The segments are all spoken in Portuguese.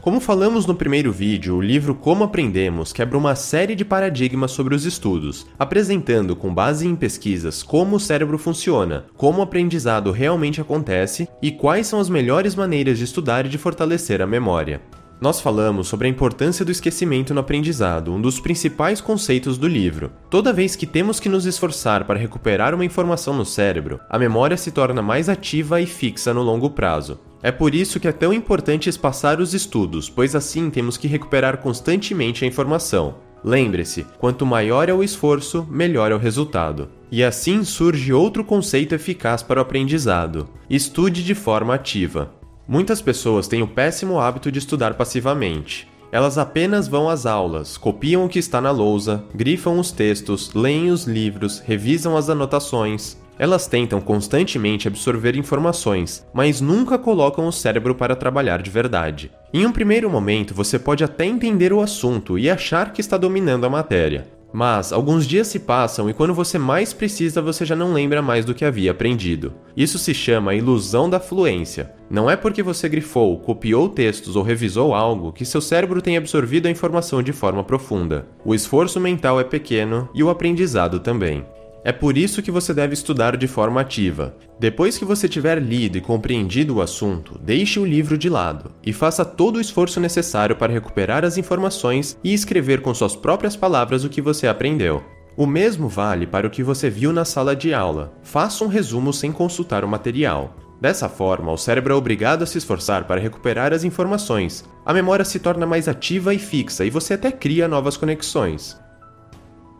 Como falamos no primeiro vídeo, o livro Como Aprendemos quebra uma série de paradigmas sobre os estudos, apresentando com base em pesquisas como o cérebro funciona, como o aprendizado realmente acontece e quais são as melhores maneiras de estudar e de fortalecer a memória. Nós falamos sobre a importância do esquecimento no aprendizado, um dos principais conceitos do livro. Toda vez que temos que nos esforçar para recuperar uma informação no cérebro, a memória se torna mais ativa e fixa no longo prazo. É por isso que é tão importante espaçar os estudos, pois assim temos que recuperar constantemente a informação. Lembre-se, quanto maior é o esforço, melhor é o resultado. E assim surge outro conceito eficaz para o aprendizado: estude de forma ativa. Muitas pessoas têm o péssimo hábito de estudar passivamente. Elas apenas vão às aulas, copiam o que está na lousa, grifam os textos, leem os livros, revisam as anotações, elas tentam constantemente absorver informações, mas nunca colocam o cérebro para trabalhar de verdade. Em um primeiro momento, você pode até entender o assunto e achar que está dominando a matéria. Mas alguns dias se passam e quando você mais precisa você já não lembra mais do que havia aprendido. Isso se chama ilusão da fluência. Não é porque você grifou, copiou textos ou revisou algo que seu cérebro tem absorvido a informação de forma profunda. O esforço mental é pequeno e o aprendizado também. É por isso que você deve estudar de forma ativa. Depois que você tiver lido e compreendido o assunto, deixe o livro de lado e faça todo o esforço necessário para recuperar as informações e escrever com suas próprias palavras o que você aprendeu. O mesmo vale para o que você viu na sala de aula. Faça um resumo sem consultar o material. Dessa forma, o cérebro é obrigado a se esforçar para recuperar as informações. A memória se torna mais ativa e fixa e você até cria novas conexões.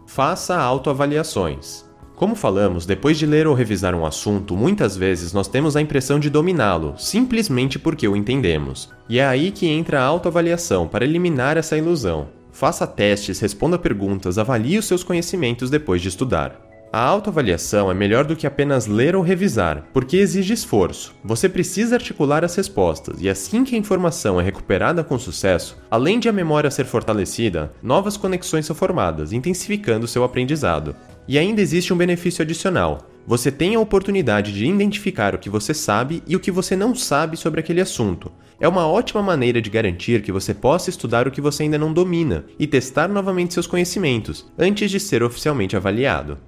Faça autoavaliações. Como falamos, depois de ler ou revisar um assunto, muitas vezes nós temos a impressão de dominá-lo, simplesmente porque o entendemos. E é aí que entra a autoavaliação para eliminar essa ilusão. Faça testes, responda perguntas, avalie os seus conhecimentos depois de estudar. A autoavaliação é melhor do que apenas ler ou revisar, porque exige esforço. Você precisa articular as respostas, e assim que a informação é recuperada com sucesso, além de a memória ser fortalecida, novas conexões são formadas, intensificando seu aprendizado. E ainda existe um benefício adicional. Você tem a oportunidade de identificar o que você sabe e o que você não sabe sobre aquele assunto. É uma ótima maneira de garantir que você possa estudar o que você ainda não domina e testar novamente seus conhecimentos antes de ser oficialmente avaliado.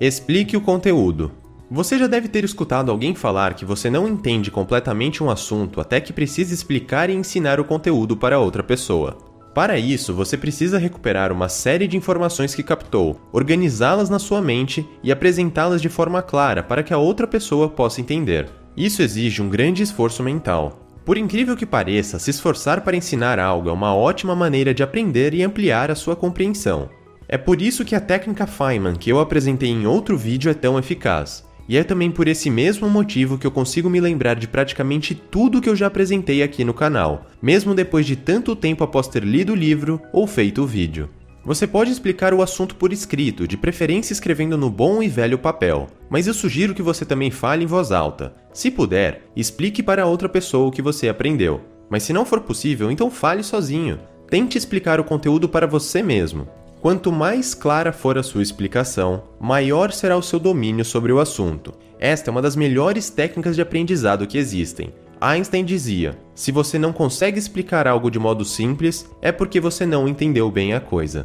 Explique o conteúdo. Você já deve ter escutado alguém falar que você não entende completamente um assunto até que precise explicar e ensinar o conteúdo para outra pessoa. Para isso, você precisa recuperar uma série de informações que captou, organizá-las na sua mente e apresentá-las de forma clara para que a outra pessoa possa entender. Isso exige um grande esforço mental. Por incrível que pareça, se esforçar para ensinar algo é uma ótima maneira de aprender e ampliar a sua compreensão. É por isso que a técnica Feynman que eu apresentei em outro vídeo é tão eficaz. E é também por esse mesmo motivo que eu consigo me lembrar de praticamente tudo que eu já apresentei aqui no canal, mesmo depois de tanto tempo após ter lido o livro ou feito o vídeo. Você pode explicar o assunto por escrito, de preferência escrevendo no bom e velho papel, mas eu sugiro que você também fale em voz alta. Se puder, explique para outra pessoa o que você aprendeu. Mas se não for possível, então fale sozinho. Tente explicar o conteúdo para você mesmo. Quanto mais clara for a sua explicação, maior será o seu domínio sobre o assunto. Esta é uma das melhores técnicas de aprendizado que existem. Einstein dizia: se você não consegue explicar algo de modo simples, é porque você não entendeu bem a coisa.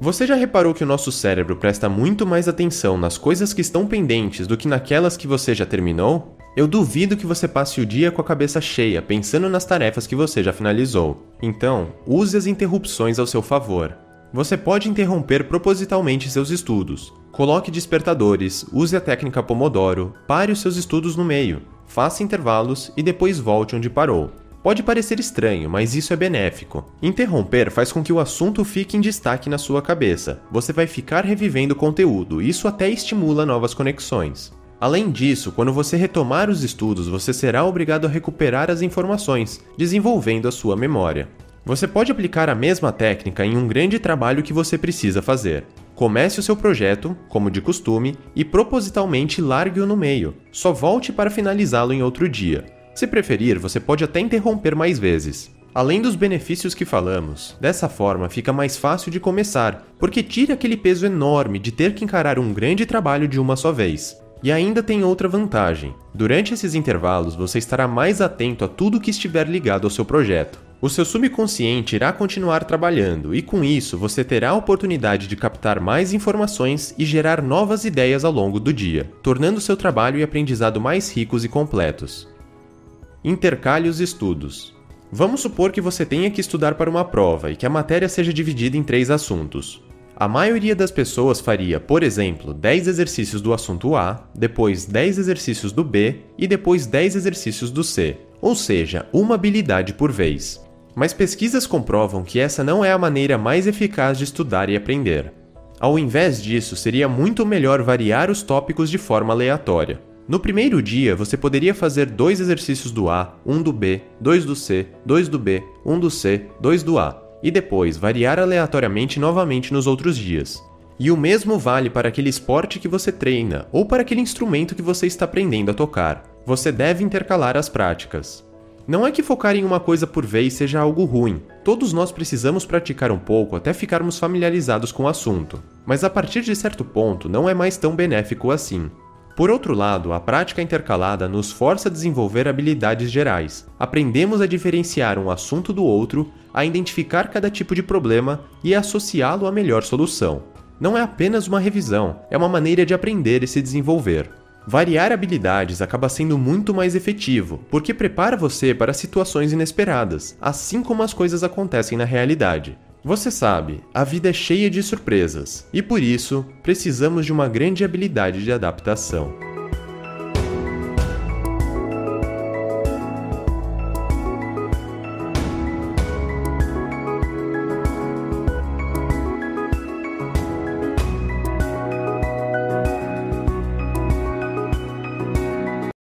Você já reparou que o nosso cérebro presta muito mais atenção nas coisas que estão pendentes do que naquelas que você já terminou? Eu duvido que você passe o dia com a cabeça cheia pensando nas tarefas que você já finalizou. Então, use as interrupções ao seu favor. Você pode interromper propositalmente seus estudos. Coloque despertadores, use a técnica Pomodoro, pare os seus estudos no meio, faça intervalos e depois volte onde parou. Pode parecer estranho, mas isso é benéfico. Interromper faz com que o assunto fique em destaque na sua cabeça. Você vai ficar revivendo o conteúdo, isso até estimula novas conexões. Além disso, quando você retomar os estudos, você será obrigado a recuperar as informações, desenvolvendo a sua memória. Você pode aplicar a mesma técnica em um grande trabalho que você precisa fazer. Comece o seu projeto, como de costume, e propositalmente largue-o no meio. Só volte para finalizá-lo em outro dia. Se preferir, você pode até interromper mais vezes. Além dos benefícios que falamos, dessa forma fica mais fácil de começar, porque tira aquele peso enorme de ter que encarar um grande trabalho de uma só vez. E ainda tem outra vantagem: durante esses intervalos você estará mais atento a tudo que estiver ligado ao seu projeto. O seu subconsciente irá continuar trabalhando e, com isso, você terá a oportunidade de captar mais informações e gerar novas ideias ao longo do dia, tornando seu trabalho e aprendizado mais ricos e completos. Intercale os estudos. Vamos supor que você tenha que estudar para uma prova e que a matéria seja dividida em três assuntos. A maioria das pessoas faria, por exemplo, 10 exercícios do assunto A, depois 10 exercícios do B e depois 10 exercícios do C, ou seja, uma habilidade por vez mas pesquisas comprovam que essa não é a maneira mais eficaz de estudar e aprender. Ao invés disso, seria muito melhor variar os tópicos de forma aleatória. No primeiro dia, você poderia fazer dois exercícios do A, um do B, dois do C, dois do B, um do C, dois do A, e depois variar aleatoriamente novamente nos outros dias. E o mesmo vale para aquele esporte que você treina ou para aquele instrumento que você está aprendendo a tocar. Você deve intercalar as práticas. Não é que focar em uma coisa por vez seja algo ruim. Todos nós precisamos praticar um pouco até ficarmos familiarizados com o assunto. Mas a partir de certo ponto não é mais tão benéfico assim. Por outro lado, a prática intercalada nos força a desenvolver habilidades gerais. Aprendemos a diferenciar um assunto do outro, a identificar cada tipo de problema e associá-lo à melhor solução. Não é apenas uma revisão, é uma maneira de aprender e se desenvolver. Variar habilidades acaba sendo muito mais efetivo, porque prepara você para situações inesperadas, assim como as coisas acontecem na realidade. Você sabe, a vida é cheia de surpresas, e por isso precisamos de uma grande habilidade de adaptação.